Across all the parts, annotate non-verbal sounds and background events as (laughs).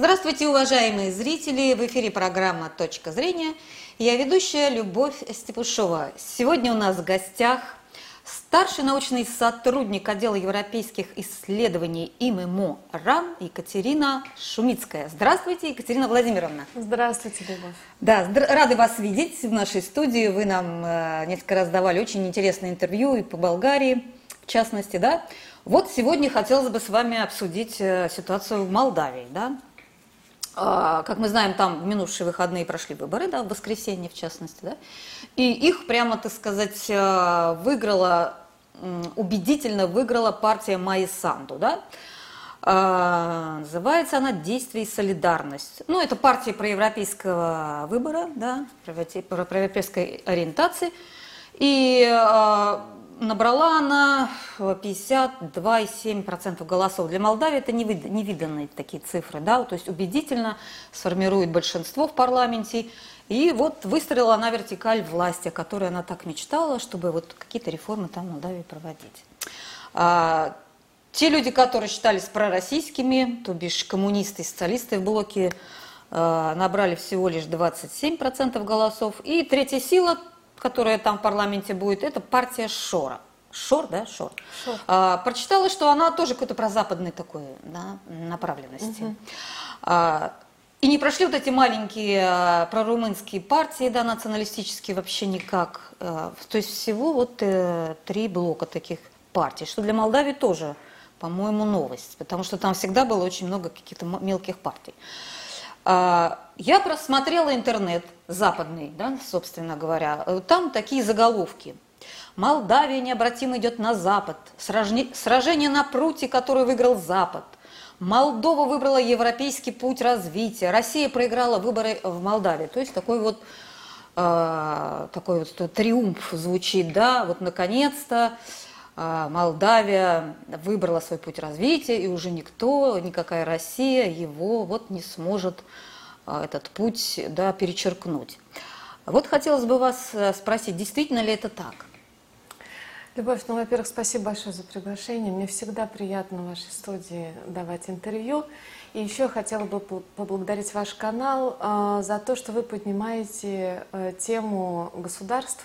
Здравствуйте, уважаемые зрители! В эфире программа «Точка зрения». Я ведущая Любовь Степушова. Сегодня у нас в гостях старший научный сотрудник отдела европейских исследований ИММО РАН Екатерина Шумицкая. Здравствуйте, Екатерина Владимировна. Здравствуйте, Любовь. Да, рады вас видеть в нашей студии. Вы нам э, несколько раз давали очень интересное интервью и по Болгарии, в частности, да. Вот сегодня хотелось бы с вами обсудить э, ситуацию в Молдавии, да. А, как мы знаем, там в минувшие выходные прошли выборы, да, в воскресенье в частности, да, и их прямо, так сказать, э, выиграла, убедительно выиграла партия Майи Санду, да, а, называется она «Действие и солидарность». Ну, это партия проевропейского выбора, да, проевропейской ориентации. И а, набрала она 52,7% голосов. Для Молдавии это невиданные такие цифры, да, то есть убедительно сформирует большинство в парламенте. И вот выстроила она вертикаль власти, о которой она так мечтала, чтобы вот какие-то реформы там в Молдавии проводить. А, те люди, которые считались пророссийскими, то бишь коммунисты и социалисты в блоке, а, набрали всего лишь 27% голосов. И третья сила, которая там в парламенте будет, это партия Шора. Шор, да, Шор. Шор. А, прочитала, что она тоже какой-то прозападной такой да, направленности. Угу. А, и не прошли вот эти маленькие а, прорумынские партии, да, националистические вообще никак. А, то есть всего вот э, три блока таких партий, что для Молдавии тоже, по-моему, новость, потому что там всегда было очень много каких-то мелких партий. А, я просмотрела интернет западный, да, собственно говоря. Там такие заголовки. Молдавия необратимо идет на Запад. Сражение на пруте, которое выиграл Запад. Молдова выбрала европейский путь развития. Россия проиграла выборы в Молдавии. То есть такой вот, э, такой вот триумф звучит, да, вот наконец-то э, Молдавия выбрала свой путь развития, и уже никто, никакая Россия его вот не сможет а, этот путь да, перечеркнуть. Вот хотелось бы вас э, спросить, действительно ли это так? Любовь, ну, во-первых, спасибо большое за приглашение. Мне всегда приятно в вашей студии давать интервью. И еще хотела бы поблагодарить ваш канал э, за то, что вы поднимаете э, тему государств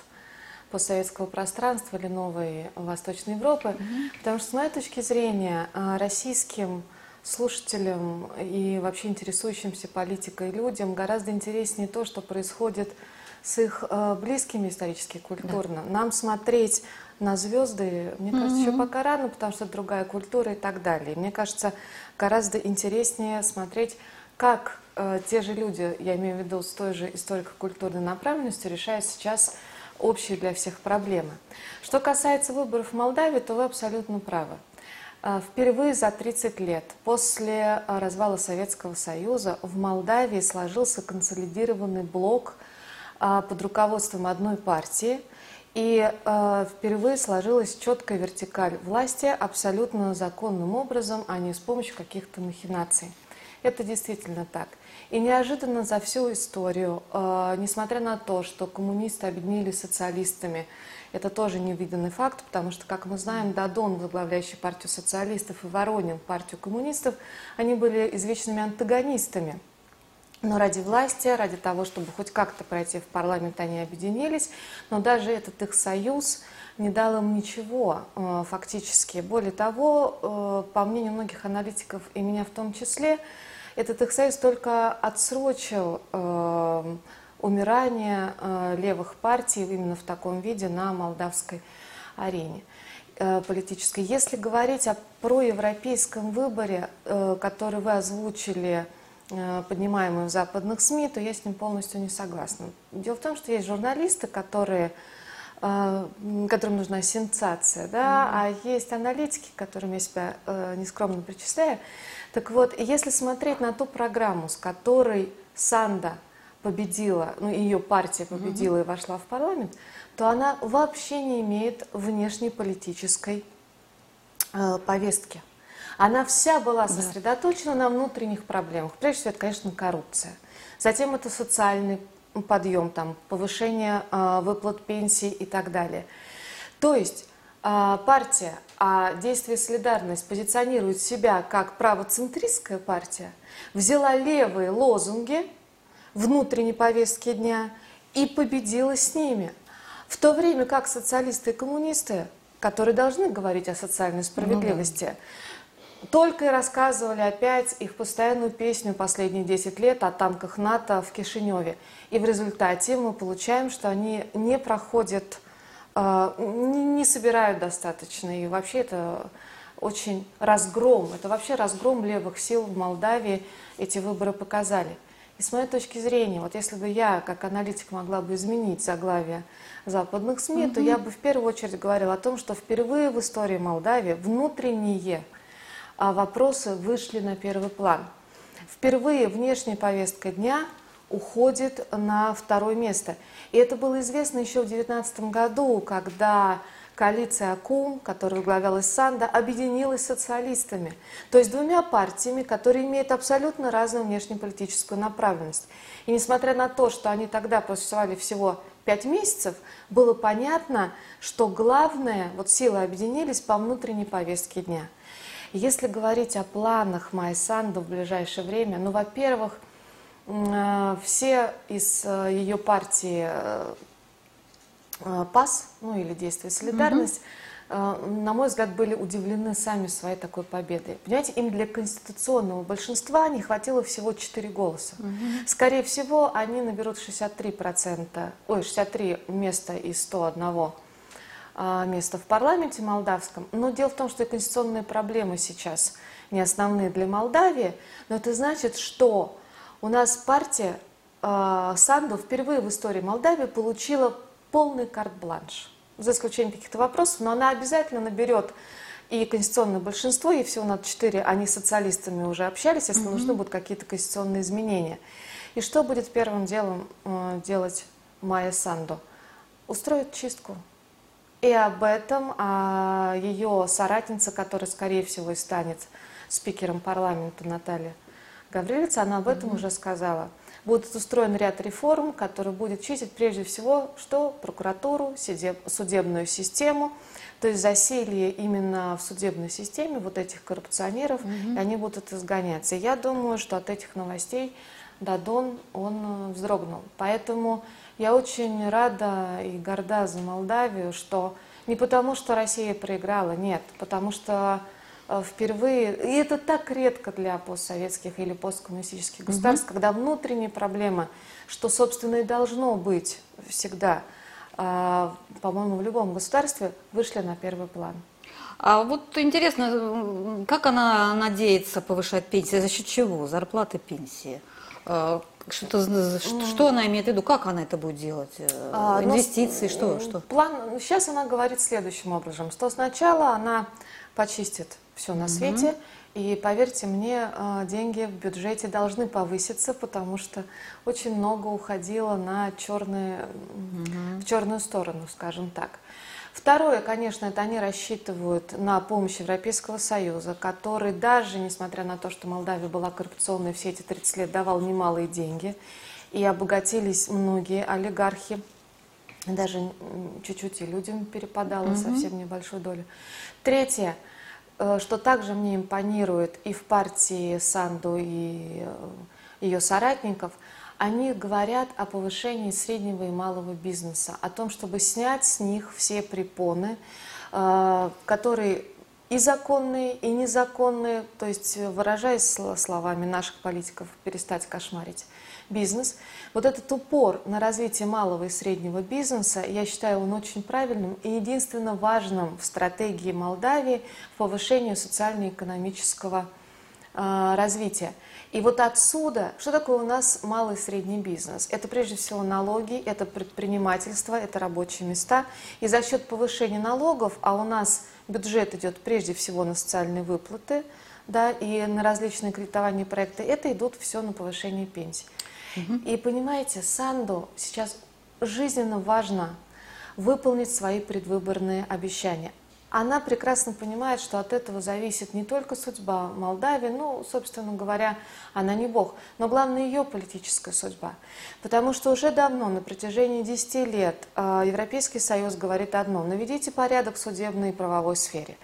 постсоветского пространства или новой Восточной Европы. Mm-hmm. Потому что, с моей точки зрения, э, российским слушателям и вообще интересующимся политикой людям гораздо интереснее то, что происходит с их э, близкими исторически, культурно. Да. Нам смотреть на звезды, мне mm-hmm. кажется, еще пока рано, потому что другая культура и так далее. Мне кажется, гораздо интереснее смотреть, как э, те же люди, я имею в виду с той же историко-культурной направленностью, решают сейчас общие для всех проблемы. Что касается выборов в Молдавии, то вы абсолютно правы. А, впервые за 30 лет после а, развала Советского Союза в Молдавии сложился консолидированный блок а, под руководством одной партии. И впервые сложилась четкая вертикаль власти абсолютно законным образом, а не с помощью каких-то махинаций. Это действительно так. И неожиданно за всю историю, несмотря на то, что коммунисты объединились социалистами, это тоже невиданный факт, потому что, как мы знаем, Дадон, возглавляющий партию социалистов, и Воронин, партию коммунистов, они были извечными антагонистами. Но ради власти, ради того, чтобы хоть как-то пройти в парламент, они объединились. Но даже этот их союз не дал им ничего э, фактически. Более того, э, по мнению многих аналитиков, и меня в том числе, этот их союз только отсрочил э, умирания э, левых партий именно в таком виде на молдавской арене э, политической. Если говорить о проевропейском выборе, э, который вы озвучили, поднимаемый в западных СМИ, то я с ним полностью не согласна. Дело в том, что есть журналисты, которые которым нужна сенсация, да, mm-hmm. а есть аналитики, которым я себя э, нескромно причисляю. Так вот, если смотреть на ту программу, с которой Санда победила, ну ее партия победила mm-hmm. и вошла в парламент, то она вообще не имеет внешней политической э, повестки. Она вся была сосредоточена да. на внутренних проблемах. Прежде всего, это, конечно, коррупция. Затем это социальный подъем, там, повышение э, выплат пенсий и так далее. То есть партия, а действие «Солидарность» позиционирует себя как правоцентристская партия, взяла левые лозунги внутренней повестки дня и победила с ними. В то время как социалисты и коммунисты, которые должны говорить о социальной справедливости, ну, да. только и рассказывали опять их постоянную песню последние 10 лет о танках НАТО в Кишиневе. И в результате мы получаем, что они не проходят а, не собирают достаточно. И вообще это очень разгром, это вообще разгром левых сил в Молдавии эти выборы показали. И с моей точки зрения, вот если бы я, как аналитик, могла бы изменить заглавие западных СМИ, угу. то я бы в первую очередь говорила о том, что впервые в истории Молдавии внутренние а, вопросы вышли на первый план. Впервые внешняя повестка дня уходит на второе место. И это было известно еще в 2019 году, когда коалиция АКУМ, которая возглавлялась Санда, объединилась с социалистами. То есть двумя партиями, которые имеют абсолютно разную внешнеполитическую направленность. И несмотря на то, что они тогда просуществовали всего пять месяцев, было понятно, что главное, вот силы объединились по внутренней повестке дня. Если говорить о планах Майи Санду в ближайшее время, ну, во-первых, все из э, ее партии э, ПАС, ну или Действие Солидарность, угу. на мой взгляд, были удивлены сами своей такой победой. Понимаете, им для конституционного большинства не хватило всего 4 голоса. Угу. Скорее всего, они наберут 63%, ой, 63 места из 101 места в парламенте молдавском. Но дело в том, что и конституционные проблемы сейчас не основные для Молдавии, но это значит, что у нас партия э, Санду впервые в истории Молдавии получила полный карт-бланш. За исключением каких-то вопросов, но она обязательно наберет и конституционное большинство, и всего на четыре, они с социалистами уже общались, если mm-hmm. нужны будут какие-то конституционные изменения. И что будет первым делом э, делать Майя Санду? Устроит чистку. И об этом а, ее соратница, которая, скорее всего, и станет спикером парламента Наталья Гаврилица, она об этом mm-hmm. уже сказала. Будет устроен ряд реформ, который будет чистить прежде всего, что прокуратуру, судебную систему, то есть засилие именно в судебной системе вот этих коррупционеров, mm-hmm. и они будут изгоняться. Я думаю, что от этих новостей Дадон, он э, вздрогнул. Поэтому я очень рада и горда за Молдавию, что не потому, что Россия проиграла, нет, потому что впервые, и это так редко для постсоветских или посткоммунистических государств, угу. когда внутренние проблемы, что, собственно, и должно быть всегда, а, по-моему, в любом государстве, вышли на первый план. А вот интересно, как она надеется повышать пенсии, за счет чего? Зарплаты, пенсии? Э, что, что она имеет в виду? Как она это будет делать? Э, а, ну, Инвестиции, ну, что, что? План, сейчас она говорит следующим образом, что сначала она почистит все на свете. Mm-hmm. И поверьте мне, а, деньги в бюджете должны повыситься, потому что очень много уходило на черные, mm-hmm. в черную сторону, скажем так. Второе, конечно, это они рассчитывают на помощь Европейского Союза, который даже, несмотря на то, что Молдавия была коррупционной все эти 30 лет, давал немалые деньги. И обогатились многие олигархи. Даже чуть-чуть и людям перепадало mm-hmm. совсем небольшую долю. Третье – что также мне импонирует и в партии Санду, и э, ее соратников, они говорят о повышении среднего и малого бизнеса, о том, чтобы снять с них все препоны, э, которые и законные, и незаконные, то есть, выражаясь словами наших политиков, перестать кошмарить бизнес. Вот этот упор на развитие малого и среднего бизнеса, я считаю, он очень правильным и единственно важным в стратегии Молдавии в повышении социально-экономического э, развития. И вот отсюда, что такое у нас малый и средний бизнес? Это прежде всего налоги, это предпринимательство, это рабочие места. И за счет повышения налогов, а у нас бюджет идет прежде всего на социальные выплаты, да, и на различные кредитования проекты, это идут все на повышение пенсий. И понимаете, Санду сейчас жизненно важно выполнить свои предвыборные обещания. она прекрасно понимает, что от этого зависит не только судьба Молдавии, ну, собственно говоря, она не бог, но главное ее политическая судьба. Потому что уже давно, на протяжении 10 лет, э, Европейский Союз говорит одно – наведите порядок в судебной и правовой сфере.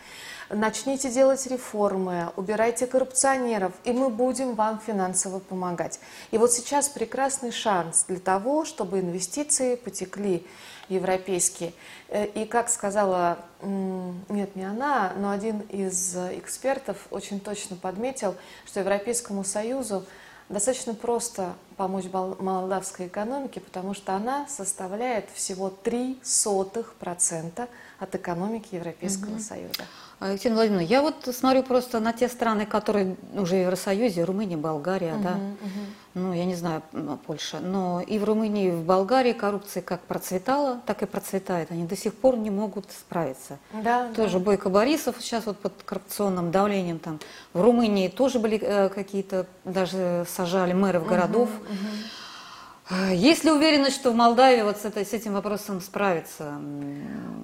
Начните делать реформы, убирайте коррупционеров, и мы будем вам финансово помогать. И вот сейчас прекрасный шанс для того, чтобы инвестиции потекли европейские. Э, и как сказала, нет, не она, но один из экспертов очень точно подметил, что Европейскому Союзу достаточно просто помочь молдавской экономике, потому что она составляет всего 0,03% от экономики Европейского угу. Союза. Екатерина Владимировна, я вот смотрю просто на те страны, которые уже в Евросоюзе, Румыния, Болгария, угу, да, угу. ну, я не знаю, Польша, но и в Румынии, и в Болгарии коррупция как процветала, так и процветает. Они до сих пор не могут справиться. Да, тоже да. Бойко Борисов сейчас вот под коррупционным давлением там. В Румынии тоже были э, какие-то, даже сажали мэров городов. Угу, угу. Есть ли уверенность, что в Молдавии вот с, этой, с этим вопросом справиться?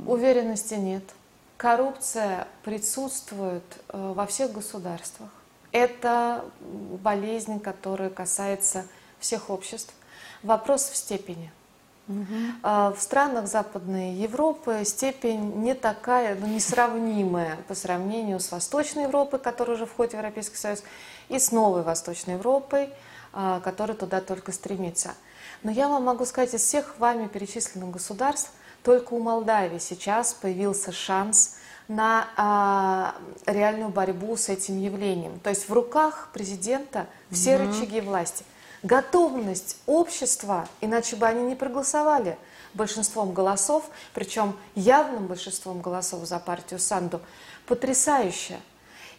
Уверенности нет. Коррупция присутствует э, во всех государствах. Это болезнь, которая касается всех обществ. Вопрос в степени. Угу. В странах Западной Европы степень не такая, ну, несравнимая по сравнению с Восточной Европой, которая уже входит в Европейский Союз, и с Новой Восточной Европой, а, которая туда только стремится. Но я вам могу сказать, из всех вами перечисленных государств – только у Молдавии сейчас появился шанс на а, реальную борьбу с этим явлением. То есть в руках президента все mm-hmm. рычаги власти. Готовность общества, иначе бы они не проголосовали большинством голосов, причем явным большинством голосов за партию Санду, потрясающая.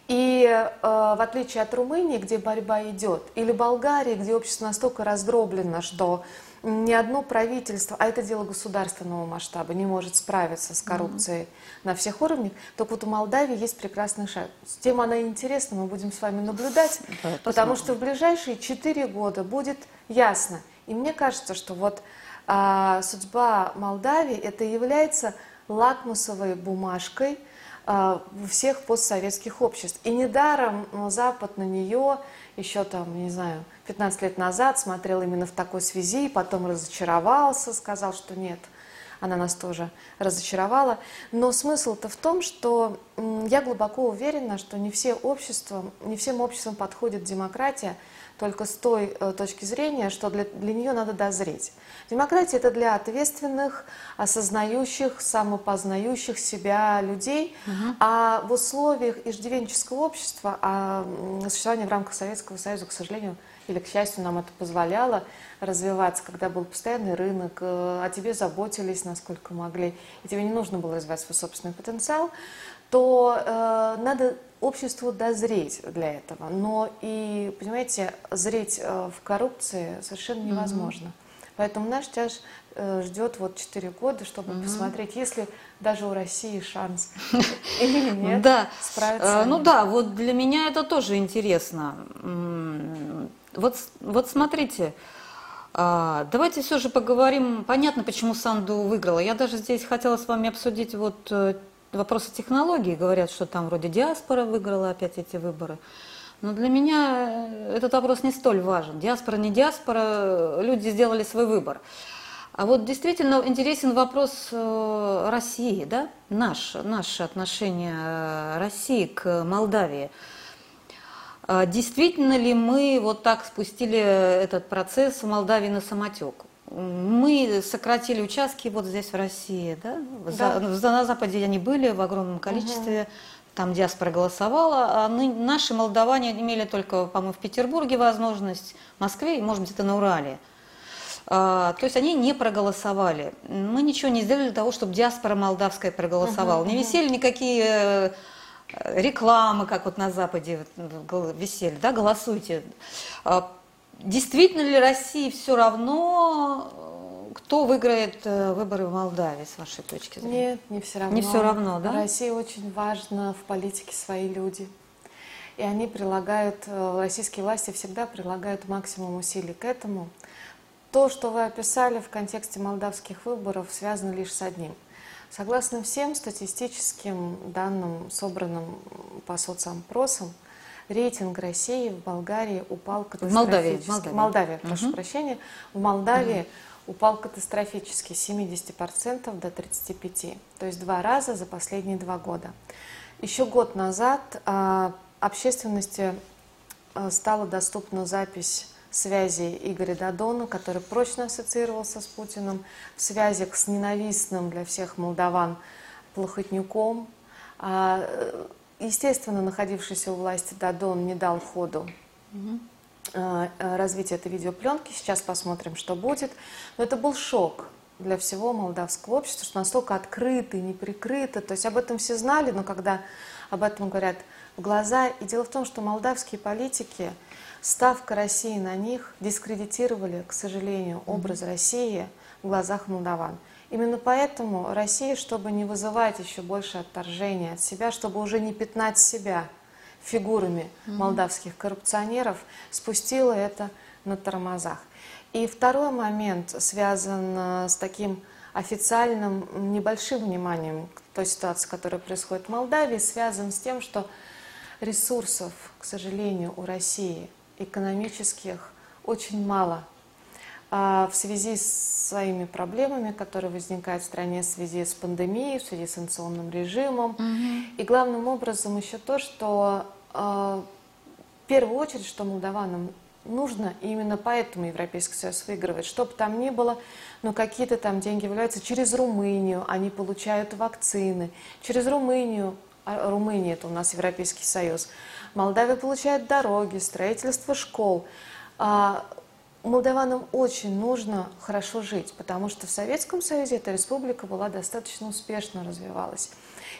И э, в отличие от Румынии, где борьба идет, или Болгарии, где общество настолько раздроблено, что ни одно правительство, а это дело государственного масштаба, не может справиться с коррупцией mm-hmm. на всех уровнях, только вот у Молдавии есть прекрасный шаг. Тем она интересна, мы будем с вами наблюдать, да, потому что в ближайшие четыре года будет ясно. И мне кажется, что вот а, судьба Молдавии это является лакмусовой бумажкой всех постсоветских обществ. И недаром Запад на нее еще там, не знаю, 15 лет назад смотрел именно в такой связи, потом разочаровался, сказал, что нет, она нас тоже разочаровала. Но смысл-то в том, что я глубоко уверена, что не, все общества, не всем обществам подходит демократия, только с той э, точки зрения, что для, для нее надо дозреть. Демократия это для ответственных, осознающих, самопознающих себя людей, угу. а в условиях иждивенческого общества, а существование в рамках Советского Союза, к сожалению, или, к счастью, нам это позволяло развиваться, когда был постоянный рынок, э, о тебе заботились, насколько могли, и тебе не нужно было развивать свой собственный потенциал, то э, надо обществу дозреть для этого. Но и, понимаете, зреть э, в коррупции совершенно невозможно. Mm-hmm. Поэтому наш тяж э, ждет вот 4 года, чтобы mm-hmm. посмотреть, если даже у России шанс (laughs) или нет да. справиться. Ну да, вот для меня это тоже интересно. Вот, вот смотрите, а, давайте все же поговорим. Понятно, почему Санду выиграла. Я даже здесь хотела с вами обсудить вот э, вопросы технологий. Говорят, что там вроде диаспора выиграла опять эти выборы. Но для меня этот вопрос не столь важен. Диаспора, не диаспора, люди сделали свой выбор. А вот действительно интересен вопрос э, России, да? Наш, наше отношение э, России к Молдавии. А действительно ли мы вот так спустили этот процесс в Молдавии на самотек? Мы сократили участки вот здесь в России, да? да. За, на Западе они были в огромном количестве, угу. там диаспора голосовала, а мы, наши молдаване имели только, по-моему, в Петербурге возможность, в Москве и, может быть, это на Урале. А, то есть они не проголосовали. Мы ничего не сделали для того, чтобы диаспора молдавская проголосовала. Угу, не висели никакие рекламы, как вот на Западе висели, да, голосуйте. Действительно ли России все равно, кто выиграет э, выборы в Молдавии, с вашей точки зрения? Нет, не все равно. Не все равно, да? России очень важно в политике свои люди. И они прилагают, э, российские власти всегда прилагают максимум усилий к этому. То, что вы описали в контексте молдавских выборов, связано лишь с одним – Согласно всем статистическим данным, собранным по соцопросам, рейтинг России в Болгарии упал катастрофически. В Молдавии, Молдавия, прошу угу. прощения. В Молдавии угу. упал катастрофически с 70% до 35%. То есть два раза за последние два года. Еще год назад а, общественности а, стала доступна запись связи Игоря Дадона, который прочно ассоциировался с Путиным, в связях с ненавистным для всех молдаван Плохотнюком. А, естественно, находившийся у власти Дадон не дал ходу угу. развитию этой видеопленки. Сейчас посмотрим, что будет. Но это был шок для всего молдавского общества, что настолько открыто и неприкрыто. То есть об этом все знали, но когда об этом говорят в глаза. И дело в том, что молдавские политики – ставка России на них дискредитировали, к сожалению, образ России в глазах молдаван. Именно поэтому Россия, чтобы не вызывать еще больше отторжения от себя, чтобы уже не пятнать себя фигурами молдавских коррупционеров, спустила это на тормозах. И второй момент связан э, с таким официальным небольшим вниманием к той ситуации, которая происходит в Молдавии, связан с тем, что ресурсов, к сожалению, у России экономических очень мало. А в связи с своими проблемами, которые возникают в стране в связи с пандемией, в связи с санкционным режимом. Угу. И главным образом еще то, что а, в первую очередь, что молдаванам нужно, и именно поэтому Европейский Союз выигрывает. Что бы там ни было, но какие-то там деньги являются через Румынию, они получают вакцины. Через Румынию, а Румыния это у нас Европейский Союз, Молдавия получает дороги, строительство школ. А молдаванам очень нужно хорошо жить, потому что в Советском Союзе эта республика была достаточно успешно развивалась.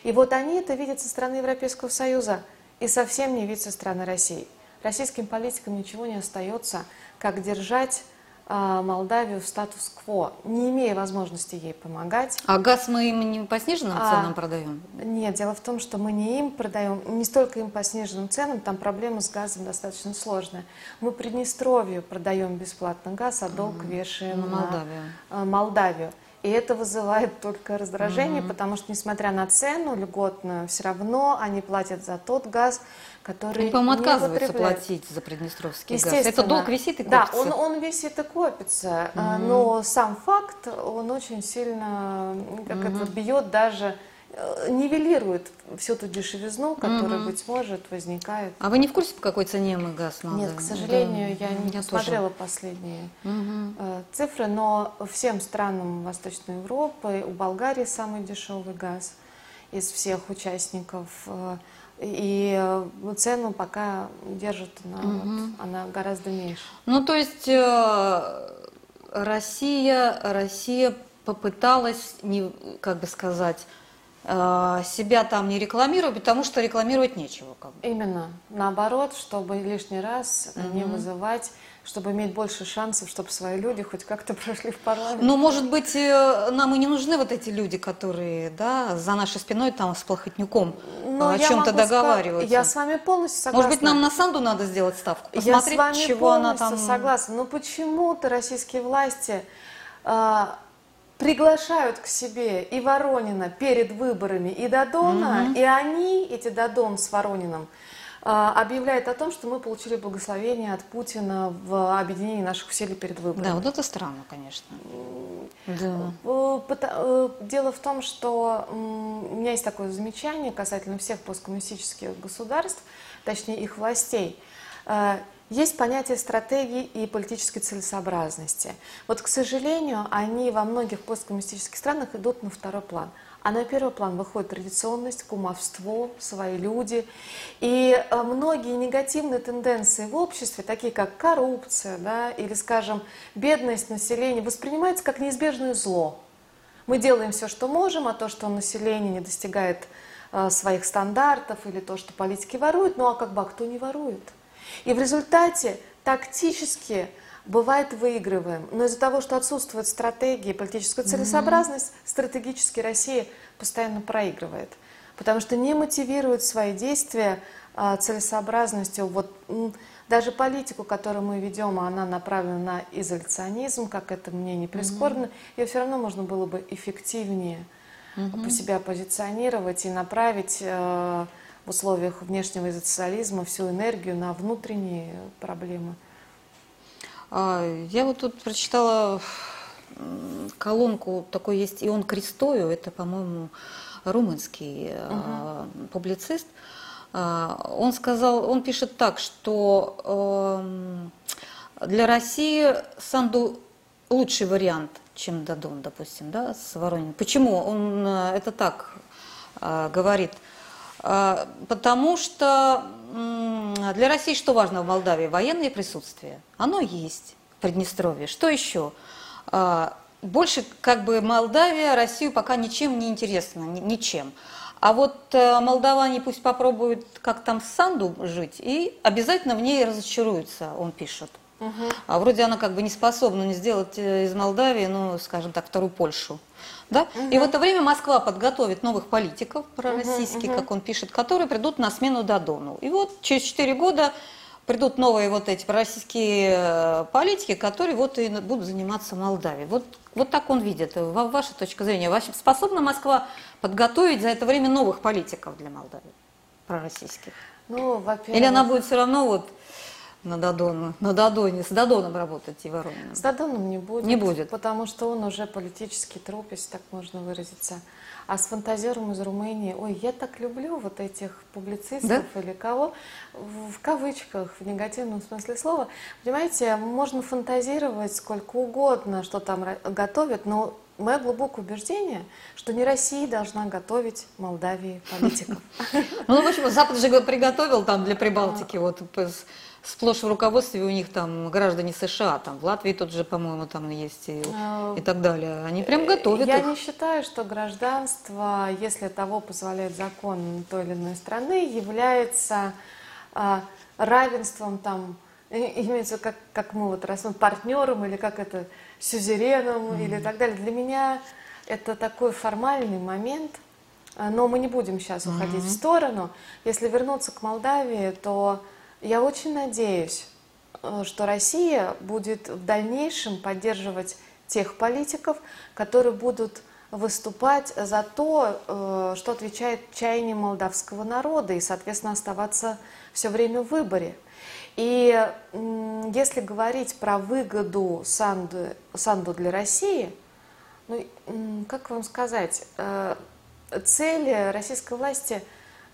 И вот они это видят со стороны Европейского Союза и совсем не видят со стороны России. Российским политикам ничего не остается, как держать Молдавию в статус-кво, не имея возможности ей помогать. А газ мы им не по сниженным а, ценам продаем? Нет, дело в том, что мы не им продаем, не столько им по сниженным ценам, там проблема с газом достаточно сложная. Мы Приднестровью продаем бесплатно газ, а долг вешаем на, на Молдавию. А, Молдавию. И это вызывает только раздражение, mm потому что, несмотря на цену льготную, все равно они платят за тот газ, который Они, по-моему, отказываются платить за Приднестровский газ. Это долг висит и копится? Да, он, он висит и копится, mm но сам факт, он очень сильно как mm это, бьет даже нивелирует всю ту дешевизну, которая, угу. быть может, возникает. А вы не в курсе, по какой цене мы газ надо? Нет, к сожалению, да. я не я посмотрела тоже. последние угу. цифры, но всем странам Восточной Европы, у Болгарии самый дешевый газ из всех участников. Э, и цену пока держит она, угу. вот, она гораздо меньше. Ну, то есть Россия, Россия попыталась, не, как бы сказать, Э, себя там не рекламировать, потому что рекламировать нечего. Как бы. Именно. Наоборот, чтобы лишний раз угу. не вызывать, чтобы иметь больше шансов, чтобы свои люди хоть как-то (laughs) прошли в парламент. Ну, может быть, э, нам и не нужны вот эти люди, которые да, за нашей спиной там с плохотнюком Но о чем-то договариваются. Я с вами полностью согласна. Может быть, нам на Санду надо сделать ставку, посмотреть, я с вами чего она там... согласна. Но почему-то российские власти... А, приглашают к себе и Воронина перед выборами, и Дадона, угу. и они, эти Дадон с Ворониным, а, объявляют о том, что мы получили благословение от Путина в объединении наших усилий перед выборами. Да, вот это странно, конечно. Да. Э, э, дело в том, что у меня есть такое замечание касательно всех посткоммунистических государств, точнее их властей. Есть понятие стратегии и политической целесообразности. Вот, к сожалению, они во многих посткоммунистических странах идут на второй план. А на первый план выходит традиционность, кумовство, свои люди. И э, многие негативные тенденции в обществе, такие как коррупция да, или, скажем, бедность населения, воспринимаются как неизбежное зло. Мы делаем все, что можем, а то, что население не достигает э, своих стандартов или то, что политики воруют, ну а как бы а кто не ворует? И в результате тактически бывает выигрываем. Но из-за того, что отсутствует стратегия, политическая целесообразность, mm-hmm. стратегически Россия постоянно проигрывает. Потому что не мотивирует свои действия а, целесообразностью. Вот, даже политику, которую мы ведем, она направлена на изоляционизм, как это мне не прискорбно, mm-hmm. ее все равно можно было бы эффективнее угу. себя позиционировать и направить э, в условиях внешнего социализма всю энергию на внутренние проблемы? А, я вот тут прочитала колонку, такой есть Ион Крестою, это, по-моему, румынский угу. публицист. А, он сказал, он пишет так, что эм, для России Санду лучший вариант, чем Дадон, допустим, да, с Ворониным. Почему? Он э, это так э, говорит. Э, потому что для России что важно в Молдавии? Военное присутствие. Оно есть в Приднестровье. Что еще? Больше как бы Молдавия Россию пока ничем не интересна, ничем. А вот молдаване пусть попробуют как там в Санду жить и обязательно в ней разочаруются, он пишет. Угу. А вроде она как бы не способна не сделать э, из Молдавии, ну, скажем так, вторую Польшу. Да? Угу. И в это время Москва подготовит новых политиков пророссийских, угу, угу. как он пишет, которые придут на смену Дадону. И вот через 4 года придут новые вот эти пророссийские э, политики, которые вот и будут заниматься Молдавией. Вот, вот так он видит. Ваша точка зрения. Способна Москва подготовить за это время новых политиков для Молдавии, пророссийских? Ну, Или она будет все равно вот на Дадон, на Дадоне, с Дадоном работать и Ворониным? С Дадоном не будет. Не будет. Потому что он уже политический труп, если так можно выразиться. А с фантазером из Румынии, ой, я так люблю вот этих публицистов да? или кого, в кавычках, в негативном смысле слова. Понимаете, можно фантазировать сколько угодно, что там готовят, но мое глубокое убеждение, что не Россия должна готовить Молдавии политиков. (laughs) Ну, в общем, Запад же приготовил там для Прибалтики, вот сплошь в руководстве у них там граждане США, там в Латвии тот же, по-моему, там есть и, а, и так далее. Они прям готовят Я их. не считаю, что гражданство, если того позволяет закон той или иной страны, является а, равенством там, имеется как, как мы вот раз партнером или как это, сюзереном mm-hmm. или так далее. Для меня это такой формальный момент, а, но мы не будем сейчас уходить mm-hmm. в сторону. Если вернуться к Молдавии, то я очень надеюсь, э, что Россия будет в дальнейшем поддерживать тех политиков, которые будут выступать за то, э, что отвечает чаянию молдавского народа и, соответственно, оставаться все время в выборе. И если говорить про выгоду Санду, Санду для России, ну, как вам сказать, э, цели российской власти –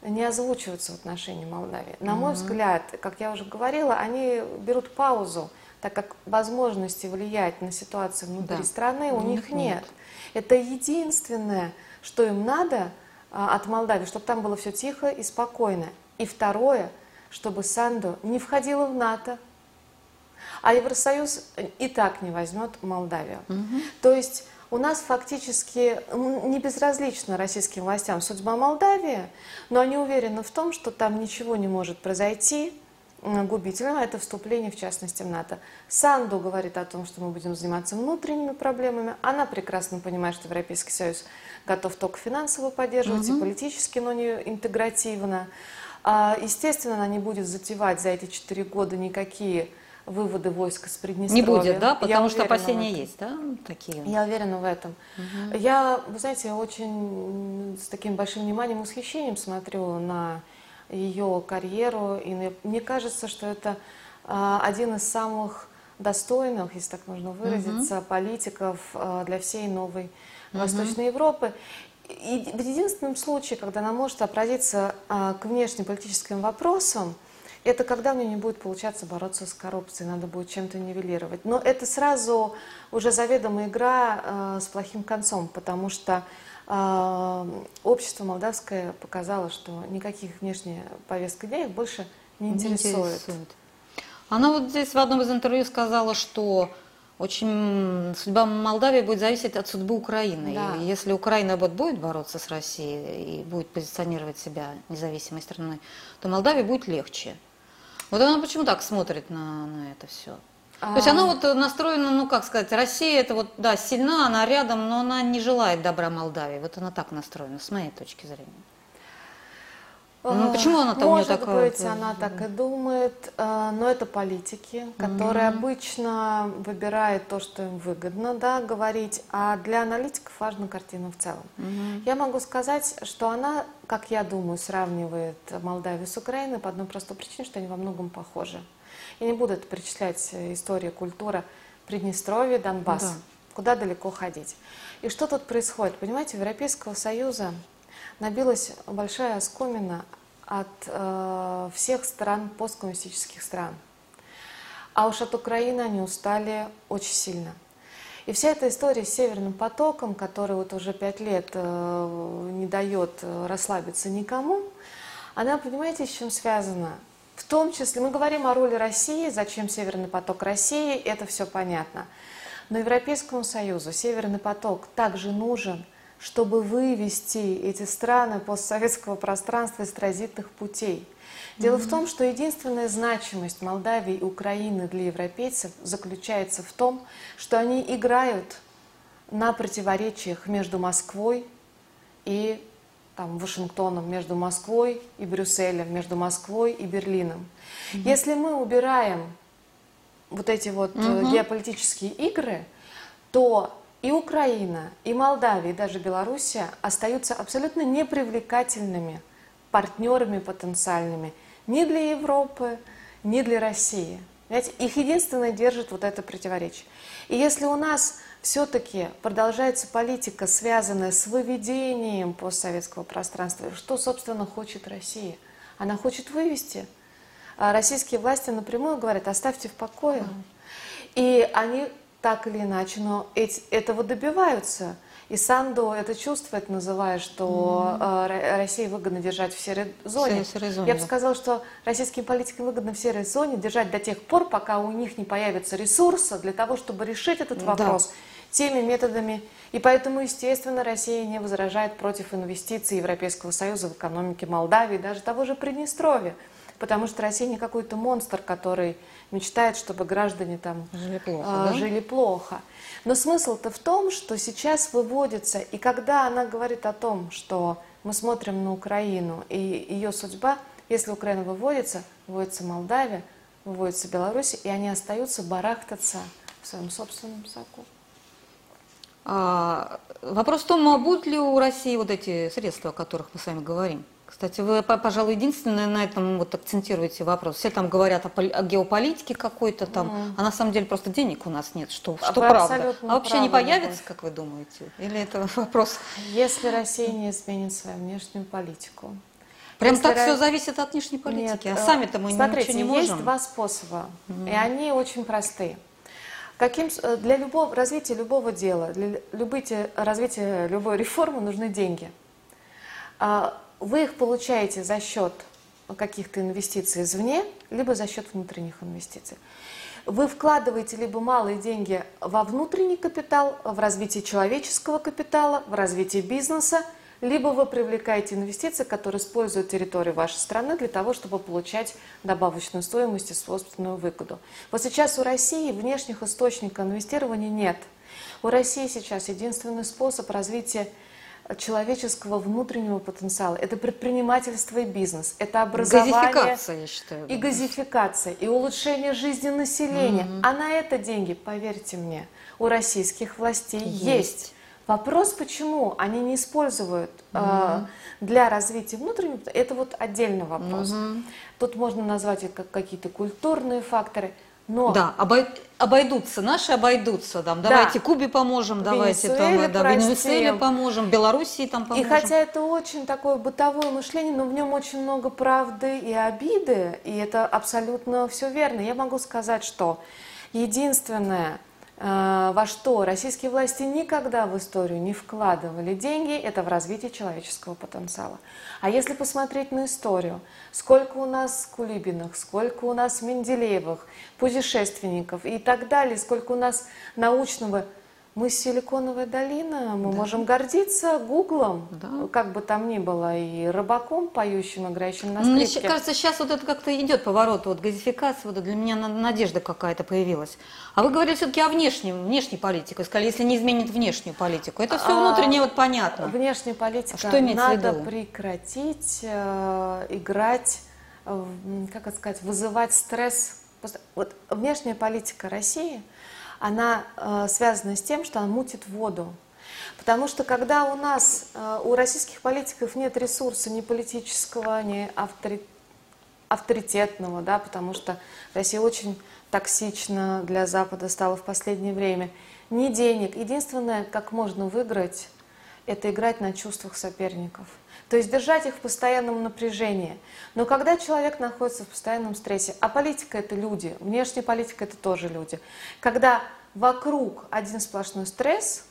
не озвучиваются в отношении Молдавии. На мой взгляд, как я уже говорила, они берут паузу, так как возможности влиять на ситуацию внутри да. страны у, у них нет. нет. Это единственное, что им надо а, от Молдавии, чтобы там было все тихо и спокойно. И второе, чтобы Санду не входила в НАТО, а Евросоюз и так не возьмет Молдавию. Угу. То есть у нас фактически не безразлична российским властям судьба Молдавии, но они уверены в том, что там ничего не может произойти губительным, а это вступление, в частности, в НАТО. Санду говорит о том, что мы будем заниматься внутренними проблемами. Она прекрасно понимает, что Европейский Союз готов только финансово поддерживать угу. и политически, но не интегративно. А, естественно, она не будет затевать за эти четыре года никакие выводы войск из Приднестровья. Не будет, да? Потому что опасения есть, да, такие? Я уверена в этом. Угу. Я, вы знаете, очень с таким большим вниманием и восхищением смотрю на ее карьеру. И мне кажется, что это а, один из самых достойных, если так можно выразиться, угу. политиков а, для всей новой угу. Восточной Европы. И в единственном случае, когда она может обратиться а, к внешнеполитическим вопросам, это когда мне не будет получаться бороться с коррупцией, надо будет чем-то нивелировать. Но это сразу уже заведомо игра э, с плохим концом, потому что э, общество молдавское показало, что никаких внешних повесток дня их больше не интересует. не интересует. Она вот здесь в одном из интервью сказала, что очень судьба Молдавии будет зависеть от судьбы Украины. Да. И если Украина вот будет бороться с Россией и будет позиционировать себя независимой страной, то Молдавии будет легче. Вот она почему так смотрит на, на это все? А... То есть она вот настроена, ну как сказать, Россия это вот, да, сильна, она рядом, но она не желает добра Молдавии. Вот она так настроена, с моей точки зрения. Ну, почему она там Может такая? быть, она так и думает, э, но это политики, которые обычно выбирают то, что им выгодно да, говорить, а для аналитиков важна картина в целом. Я могу сказать, что она, как я думаю, сравнивает Молдавию с Украиной по одной простой причине, что они во многом похожи. Я не буду это перечислять, э, история, культура Приднестровье, Донбасс. Да. Куда далеко ходить. И что тут происходит? Понимаете, Европейского Союза набилась большая оскомина от э, всех стран, посткоммунистических стран. А уж от Украины они устали очень сильно. И вся эта история с Северным потоком, который вот уже пять лет э, не дает э, расслабиться никому, она, понимаете, с чем связана? В том числе, мы говорим о роли России, зачем Северный поток России, это все понятно. Но Европейскому Союзу Северный поток также нужен, чтобы вывести эти страны постсоветского пространства из транзитных путей. Дело в том, что единственная значимость Молдавии и Украины для европейцев заключается в том, что они играют на противоречиях между Москвой и там, Вашингтоном, между Москвой и Брюсселем, между Москвой и Берлином. Если мы убираем вот эти вот э, геополитические игры, то и Украина, и Молдавия, и даже Белоруссия остаются абсолютно непривлекательными партнерами потенциальными ни для Европы, ни для России. Понимаете, их единственное держит вот это противоречие. И если у нас все-таки продолжается политика, связанная с выведением постсоветского пространства, что, собственно, хочет Россия? Она хочет вывести. А российские власти напрямую говорят, оставьте в покое. И они так или иначе, но эти, этого добиваются. И Сандо это чувствует, называя, что э, Ро- России выгодно держать в серой зоне. В серой зоне, Я бы да. сказала, что российским политикам выгодно в серой зоне держать до тех пор, пока у них не появится ресурса для того, чтобы решить этот Да. вопрос теми методами. И поэтому, естественно, Россия не возражает против инвестиций Европейского Союза в экономике Молдавии, даже того же Приднестровья. Потому что Россия не какой-то монстр, который мечтает, чтобы граждане там Жили плохо, а, да? жили плохо. Но смысл-то в том, что сейчас выводится, и когда она говорит о том, что мы смотрим на Украину и ее судьба, если Украина выводится, выводится Молдавия, выводится Беларусь, и они остаются барахтаться в своем собственном соку. А, вопрос в том, а будут ли у России вот эти средства, о которых мы с вами говорим? Кстати, вы, по- пожалуй, единственное на этом вот акцентируете вопрос. Все там говорят о, о геополитике какой-то там, а на самом деле просто денег у нас нет, что, А что вы правда. А вообще не появится, как вы думаете? Или это (laughs) вопрос? Если Россия не изменит свою внешнюю политику. Прям Если так все зависит от внешней политики, Нет, а э, сами-то мы смотрите, ничего не есть можем. два способа, и они очень простые. Каким, э, для любого, развития любого дела, для любыти- развития любой реформы нужны деньги. А, Вы их получаете за счет каких-то инвестиций извне, либо за счет внутренних инвестиций. Вы вкладываете либо малые деньги во внутренний капитал, в развитие человеческого капитала, в развитие бизнеса, либо вы привлекаете инвестиции, которые используют территорию вашей страны для того, чтобы получать добавочную стоимость и собственную выгоду. Вот сейчас у России внешних источников инвестирования нет. У России сейчас единственный способ развития человеческого внутреннего потенциала – это предпринимательство и бизнес, это образование Газификация, я считаю. и газификация, и улучшение жизни населения. А на это деньги, поверьте мне, у российских властей есть. Есть. Вопрос, почему они не используют э, для развития внутреннего, это вот отдельный вопрос. Тут можно назвать это как какие-то культурные факторы, но Да, обой- обойдутся, наши обойдутся. Там, Да. давайте Кубе поможем, давайте там, да, Венесуэле поможем, Белоруссии там И поможем. хотя это очень такое бытовое мышление, но в нем очень много правды и обиды, и это абсолютно все верно. Я могу сказать, что единственное, во что российские власти никогда в историю не вкладывали деньги, это в развитие человеческого потенциала. А если посмотреть на историю, сколько у нас Кулибиных, сколько у нас Менделеевых, путешественников и так далее, сколько у нас научного Мы Силиконовая долина, мы да. можем гордиться Гуглом, да. как бы там ни было, и рыбаком, поющим, играющим на скрипке. Мне кажется, сейчас вот это как-то идет поворот, вот газификация, вот для меня надежда какая-то появилась. А вы говорили все-таки о внешнем, внешней политике, сказали, если не изменит внешнюю политику. Это все а, внутреннее вот понятно. Внешняя политика, что надо прекратить э, играть, э, как это сказать, вызывать стресс. Вот внешняя политика России – она э, связана с тем, что она мутит воду. Потому что когда у нас, э, у российских политиков нет ресурса ни политического, ни автори, авторитетного, да, потому что Россия очень токсична для Запада стала в последнее время, ни денег. Единственное, как можно выиграть, это играть на чувствах соперников. То есть держать их в постоянном напряжении. Но когда человек находится в постоянном стрессе, а политика это люди, внешняя политика это тоже люди, когда вокруг один сплошной стресс,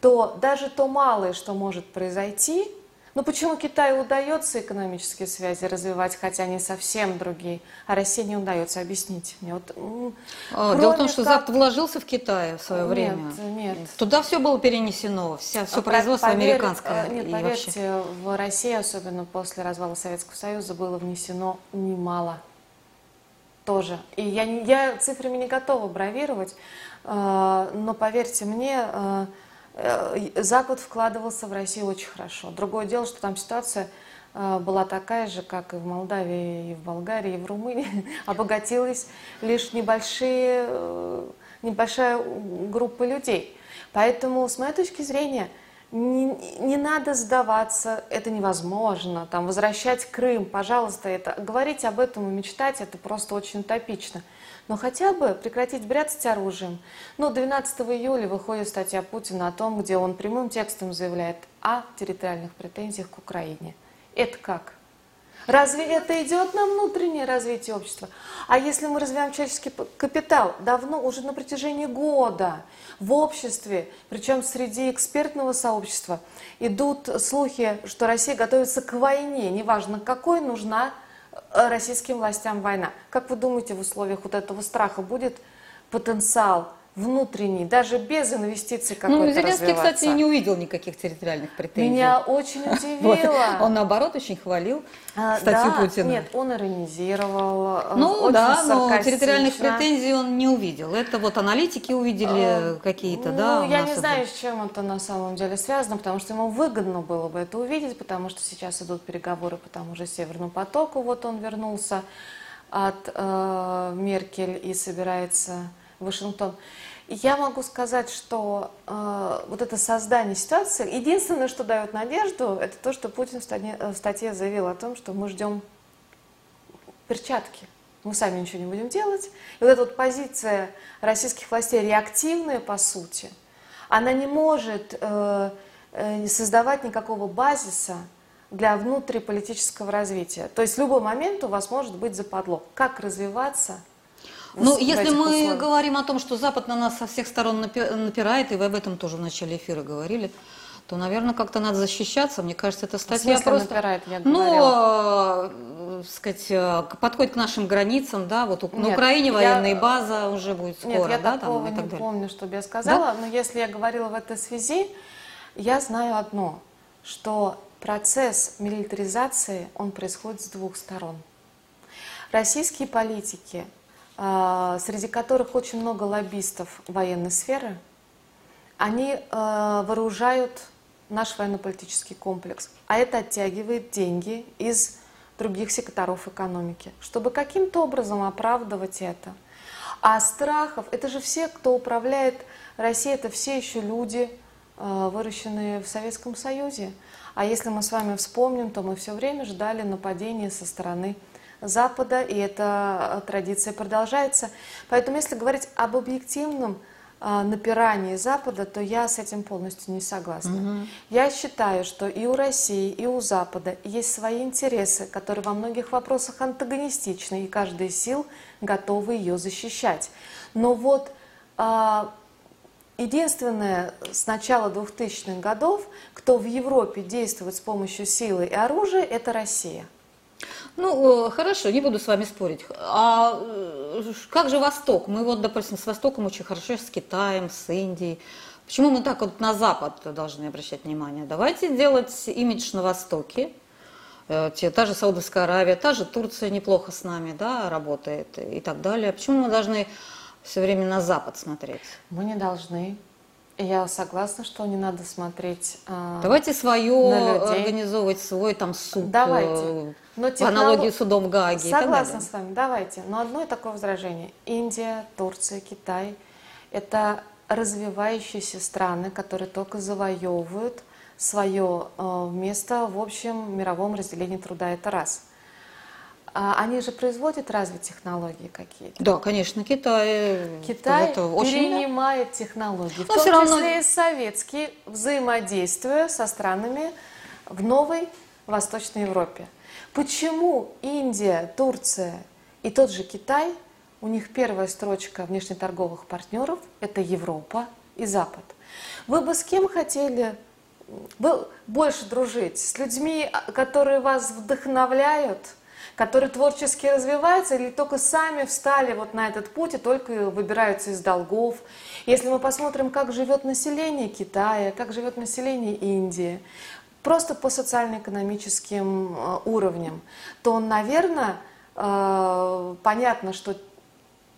то даже то малое, что может произойти, ну почему Китаю удается экономические связи развивать, хотя они совсем другие, а России не удается? Объясните мне. Вот, а, Дело в том, что как... Запад вложился в Китай в свое нет, время. Нет, Туда все было перенесено, вся, все производство поверь, американское. Нет, поверьте, вообще. в России, особенно после развала Советского Союза, было внесено немало тоже. И я, я цифрами не готова бравировать, э, но поверьте мне, э, Э, Запад вкладывался в Россию очень хорошо. Другое дело, что там ситуация э, была такая же, как и в Молдавии, и в Болгарии, и в Румынии. (laughs) Обогатилась лишь небольшие, э, небольшая группа людей. Поэтому, с моей точки зрения, не, не надо сдаваться, это невозможно. Там, возвращать Крым, пожалуйста, это, говорить об этом и мечтать, это просто очень утопично но хотя бы прекратить бряцать оружием. Ну, 12 июля выходит статья Путина о том, где он прямым текстом заявляет о территориальных претензиях к Украине. Это как? Разве это идет на внутреннее развитие общества? А если мы развиваем человеческий капитал, давно, уже на протяжении года в обществе, причем среди экспертного сообщества, идут слухи, что Россия готовится к войне, неважно какой, нужна российским властям война. Как вы думаете, в условиях вот этого страха будет потенциал внутренний, даже без инвестиций ну, какой-то Ну, Зеленский, кстати, не увидел никаких территориальных претензий. Меня очень (laughs) удивило. Вот. Он, наоборот, очень хвалил а, статью да, Путина. Нет, он иронизировал. Э, ну, да, но территориальных претензий он не увидел. Это вот аналитики увидели а, какие-то, ну, да? я не знаю, с чем это на самом деле связано, потому что ему выгодно было бы это увидеть, потому что сейчас идут переговоры по тому же Северному потоку. Вот он вернулся от э, Меркель и собирается Вашингтон. Я могу сказать, что э, вот это создание ситуации, единственное, что дает надежду, это то, что Путин в статье, в статье заявил о том, что мы ждем перчатки. Мы сами ничего не будем делать. И вот эта вот позиция российских властей реактивная, по сути, она не может э, э, создавать никакого базиса для внутриполитического развития. То есть в любой момент у вас может быть западло. Как развиваться – ну, если мы условиях. говорим о том, что Запад на нас со всех сторон напирает, и вы об этом тоже в начале эфира говорили, то, наверное, как-то надо защищаться. Мне кажется, эта статья просто... напирает, я ну, э, сказать, э, подходит к нашим границам, да, вот Нет, на Украине я... военная база уже будет скоро, Нет, я да, там, и так не далее. помню, чтобы я сказала, да? но если я говорила в этой связи, я знаю одно, что процесс милитаризации, он происходит с двух сторон. Российские политики среди которых очень много лоббистов военной сферы, они а, вооружают наш военно-политический комплекс, а это оттягивает деньги из других секторов экономики, чтобы каким-то образом оправдывать это. А страхов, это же все, кто управляет Россией, это все еще люди, а, выращенные в Советском Союзе. А если мы с вами вспомним, то мы все время ждали нападения со стороны Запада, и эта э, традиция продолжается. Поэтому, если говорить об объективном э, напирании Запада, то я с этим полностью не согласна. Угу. Я считаю, что и у России, и у Запада есть свои интересы, которые во многих вопросах антагонистичны, и каждый из сил готовы ее защищать. Но вот э, единственное с начала 2000-х годов, кто в Европе действует с помощью силы и оружия, это Россия. Ну, э, хорошо, не буду с вами спорить. А э, как же Восток? Мы вот, допустим, с Востоком очень хорошо, с Китаем, с Индией. Почему мы так вот на Запад должны обращать внимание? Давайте делать имидж на Востоке. Э, те, та же Саудовская Аравия, та же Турция неплохо с нами да, работает и так далее. Почему мы должны все время на Запад смотреть? Мы не должны. Я согласна, что не надо смотреть. Э, Давайте свое организовывать свой там суд. Давайте. Но технолог... По аналогии судом в Гааге. Согласна с вами, давайте. Но одно такое возражение. Индия, Турция, Китай – это развивающиеся страны, которые только завоевывают свое э, место в общем мировом разделении труда. Это раз. А они же производят разве технологии какие-то? Да, конечно, Китай. Китай это очень перенимает технологии, Но в том равно... числе и советские, взаимодействуя со странами в новой Восточной Европе. Почему Индия, Турция и тот же Китай, у них первая строчка внешнеторговых партнеров – это Европа и Запад. Вы бы с кем хотели больше дружить? С людьми, которые вас вдохновляют, которые творчески развиваются, или только сами встали вот на этот путь и только выбираются из долгов? Если мы посмотрим, как живет население Китая, как живет население Индии, просто по социально-экономическим э, уровням, то, наверное, э, понятно, что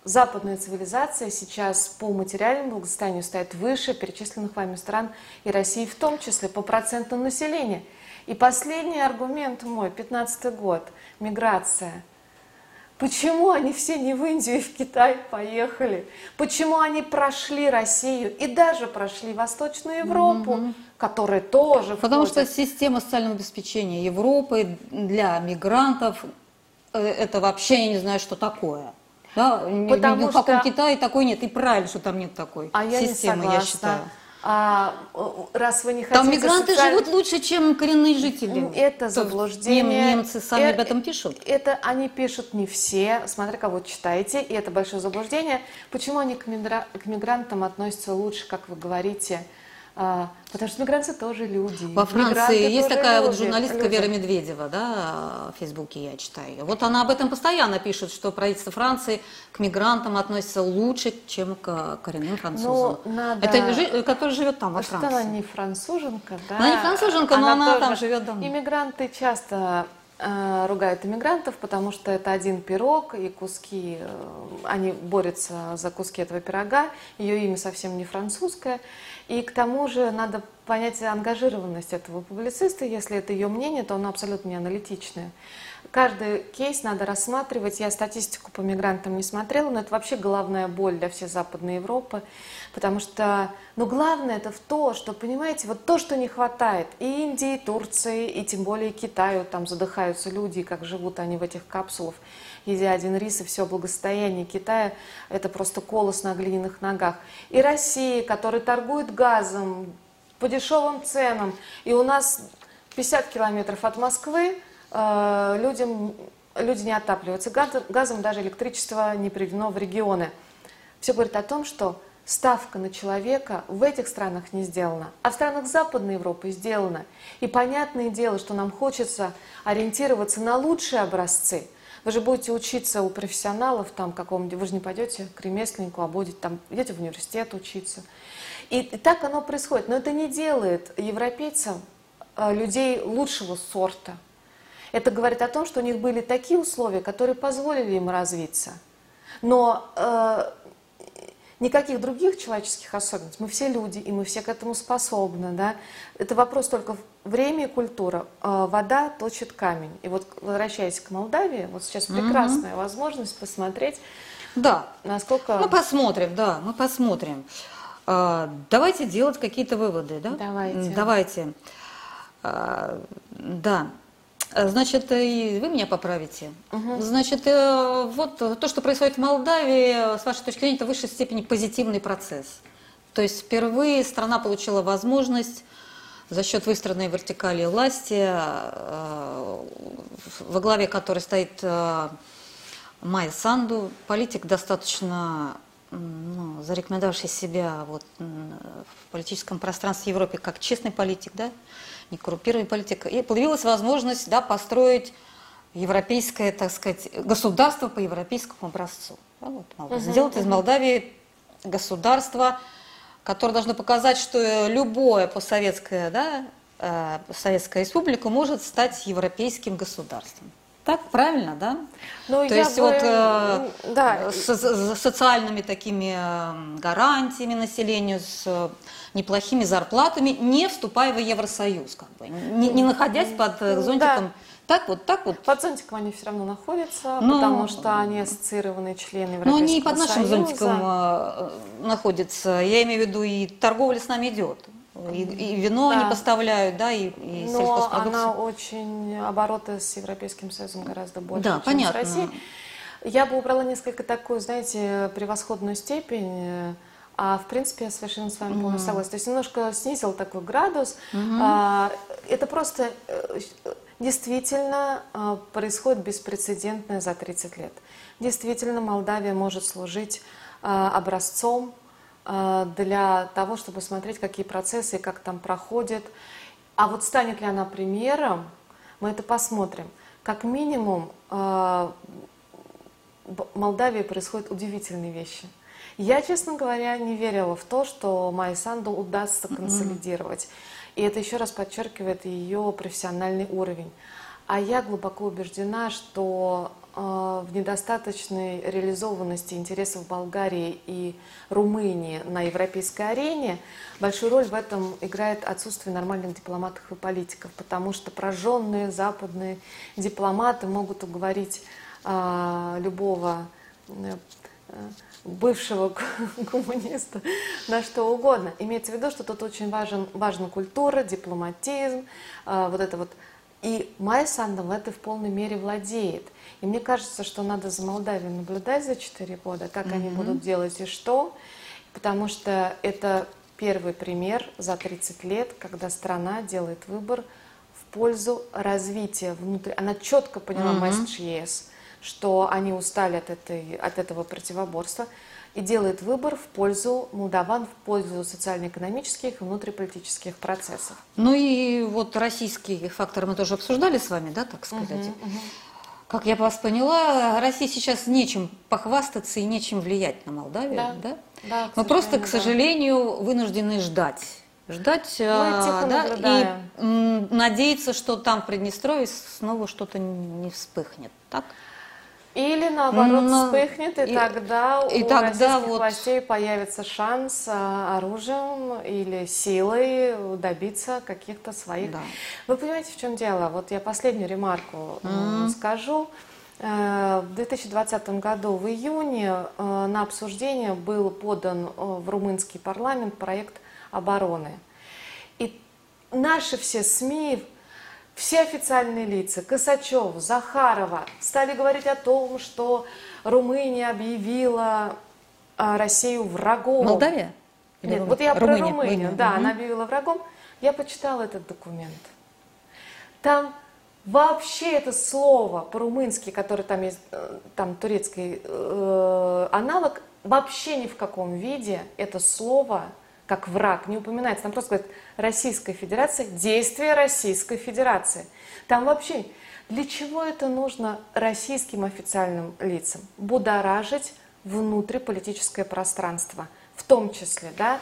западная цивилизация сейчас по материальному благосостоянию стоит выше перечисленных вами стран и России в том числе по проценту населения. И последний аргумент мой, 15 год, миграция – Почему они все не в Индию и в Китай поехали? Почему они прошли Россию и даже прошли Восточную Европу, mm-hmm. которая тоже Потому входит. что система социального обеспечения Европы для мигрантов э, это вообще я не знаю, что такое. Да? Потому ни, в каком что... Китае такой нет. И правильно, что там нет такой а системы, я, я считаю а, раз вы не хотите... Там мигранты социаль... живут лучше, чем коренные жители. Это заблуждение. Немцы сами это, об этом пишут. Это они пишут не все, смотря кого читаете, и это большое заблуждение. Почему они к, мигра... к мигрантам относятся лучше, как вы говорите? А, потому что мигранты тоже люди. Во Франции есть такая люди, вот журналистка люди. Вера Медведева, да, в Фейсбуке я читаю. Вот она об этом постоянно пишет, что правительство Франции к мигрантам относится лучше, чем к коренным французам. Ну, надо... Это который живет там, во Франции. Что она не француженка, да? Она не француженка, но она, она там живет давно. Иммигранты часто ругают иммигрантов, потому что это один пирог, и куски, э, они борются за куски этого пирога, ее имя совсем не французское. И к тому же надо понять ангажированность этого публициста. Если это ее мнение, то оно абсолютно не аналитичное. Каждый кейс надо рассматривать. Я статистику по мигрантам не смотрела, но это вообще головная боль для всей Западной Европы. Потому что, ну, главное это в то, что, понимаете, вот то, что не хватает и Индии, и Турции, и тем более Китаю, там задыхаются люди, как живут они в этих капсулах едя один рис, и все благосостояние Китая – это просто колос на глиняных ногах. И Россия, которая торгует газом по дешевым ценам, и у нас 50 километров от Москвы э, людям, люди не отапливаются газом, даже электричество не приведено в регионы. Все говорит о том, что ставка на человека в этих странах не сделана, а в странах Западной Европы сделана. И понятное дело, что нам хочется ориентироваться на лучшие образцы – вы же будете учиться у профессионалов там каком-нибудь, вы же не пойдете к ремесленнику, а будете там, идете в университет учиться. И, так оно происходит. Но это не делает европейцам э, людей лучшего сорта. Это говорит о том, что у них были такие условия, которые позволили им развиться. Но э, никаких других человеческих особенностей. Мы все люди, и мы все к этому способны. Да? Это вопрос только время и культура. А, вода точит камень. И вот возвращаясь к Молдавии, вот сейчас прекрасная угу. возможность посмотреть, да. насколько... Мы посмотрим, да, мы посмотрим. А, давайте делать какие-то выводы, да? Давайте. Давайте. А, да. Значит, и вы меня поправите. Угу. Значит, э, вот то, что происходит в Молдавии, с вашей точки зрения, это в высшей степени позитивный процесс. То есть впервые страна получила возможность за счет выстроенной вертикали власти, во главе которой стоит Майя Санду, политик достаточно ну, зарекомендовавший себя вот, в политическом пространстве Европы как честный политик, да, некоррупированный политик. И появилась возможность да, построить европейское, так сказать, государство по европейскому образцу. Да, вот, угу, Сделать угу. из Молдавии государство, которое должно показать, что любое постсоветское, да, э, Советская республика может стать европейским государством. Так правильно, да? Ну, То есть бы... вот э, да. с, с социальными такими э, гарантиями населению, с неплохими зарплатами, не вступая в Евросоюз, как бы, не, не находясь под э, зонтиком. Да. Так вот, так вот. Под зонтиком они все равно находятся, но, потому что они ассоциированные члены Европейского Но они и под нашим Союза. зонтиком э, находятся. Я имею в виду, и торговля с нами идет. И, и вино да. они поставляют, да, и, и Но она очень, обороты с Европейским Союзом гораздо больше, да, чем понятно. с Россией. Я бы убрала несколько такую, знаете, превосходную степень, а в принципе я совершенно с вами полностью согласна. То есть немножко снизил такой градус. Mm-hmm. А, это просто э, действительно а, происходит беспрецедентное за 30 лет. Действительно, Молдавия может служить а, образцом Э, для того, чтобы смотреть, какие процессы и как там проходят. А вот станет ли она примером, мы это посмотрим. Как минимум, э, в Молдавии происходят удивительные вещи. Я, честно говоря, не верила в то, что Майя Санду удастся консолидировать. И это еще раз подчеркивает ее профессиональный уровень. А я глубоко убеждена, что э, в недостаточной реализованности интересов Болгарии и Румынии на европейской арене большую роль в этом играет отсутствие нормальных дипломатов и политиков, потому что прожженные западные дипломаты могут уговорить э, любого э, бывшего (laughs) коммуниста на что угодно. Имеется в виду, что тут очень важен, важна культура, дипломатизм, вот это вот и Майя Сандом это в полной мере владеет. И мне кажется, что надо за Молдавией наблюдать за 4 года, как mm-hmm. они будут делать и что, потому что это первый пример за 30 лет, когда страна делает выбор в пользу развития внутри. Она четко поняла mm-hmm. ЕС, что они устали от, этой, от этого противоборства и делает выбор в пользу молдаван, в пользу социально-экономических и внутриполитических процессов. Ну и вот российские факторы мы тоже обсуждали с вами, да, так сказать. Угу, угу. Как я вас поняла, России сейчас нечем похвастаться и нечем влиять на Молдавию, да? да? да Мы просто, к сожалению, да. вынуждены ждать. Ждать Мы а, да, и надеяться, что там в Приднестровье снова что-то не вспыхнет, так? Или наоборот Но... вспыхнет, и, и тогда и у тогда российских вот... властей появится шанс а, оружием или силой добиться каких-то своих. Да. Вы понимаете, в чем дело? Вот я последнюю ремарку mm-hmm. скажу. Э, в 2020 году в июне э, на обсуждение был подан в румынский парламент проект обороны. И наши все СМИ все официальные лица, Косачев, Захарова, стали говорить о том, что Румыния объявила а, Россию врагом. Молдавия? Нет, вот я Румыния, про Румынию, Румыния. да, угу. она объявила врагом. Я почитала этот документ. Там вообще это слово по-румынски, которое там есть, э, там турецкий э, аналог, вообще ни в каком виде это слово как враг не упоминается. Там просто говорят Российская Федерация, действия Российской Федерации. Там вообще для чего это нужно российским официальным лицам? Будоражить внутриполитическое пространство, в том числе, да?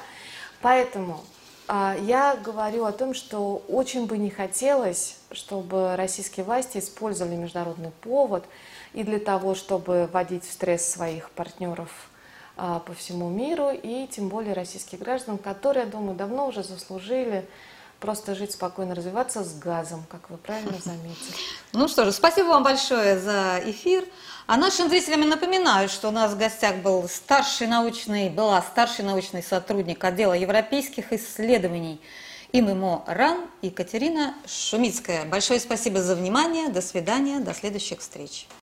Поэтому а, я говорю о том, что очень бы не хотелось, чтобы российские власти использовали международный повод и для того, чтобы вводить в стресс своих партнеров по всему миру, и тем более российских граждан, которые, я думаю, давно уже заслужили просто жить спокойно, развиваться с газом, как вы правильно (laughs) заметили. Ну что же, спасибо вам большое за эфир. А нашим зрителям напоминаю, что у нас в гостях был старший научный, была старший научный сотрудник отдела европейских исследований ИММО РАН Екатерина Шумицкая. Большое спасибо за внимание. До свидания. До следующих встреч.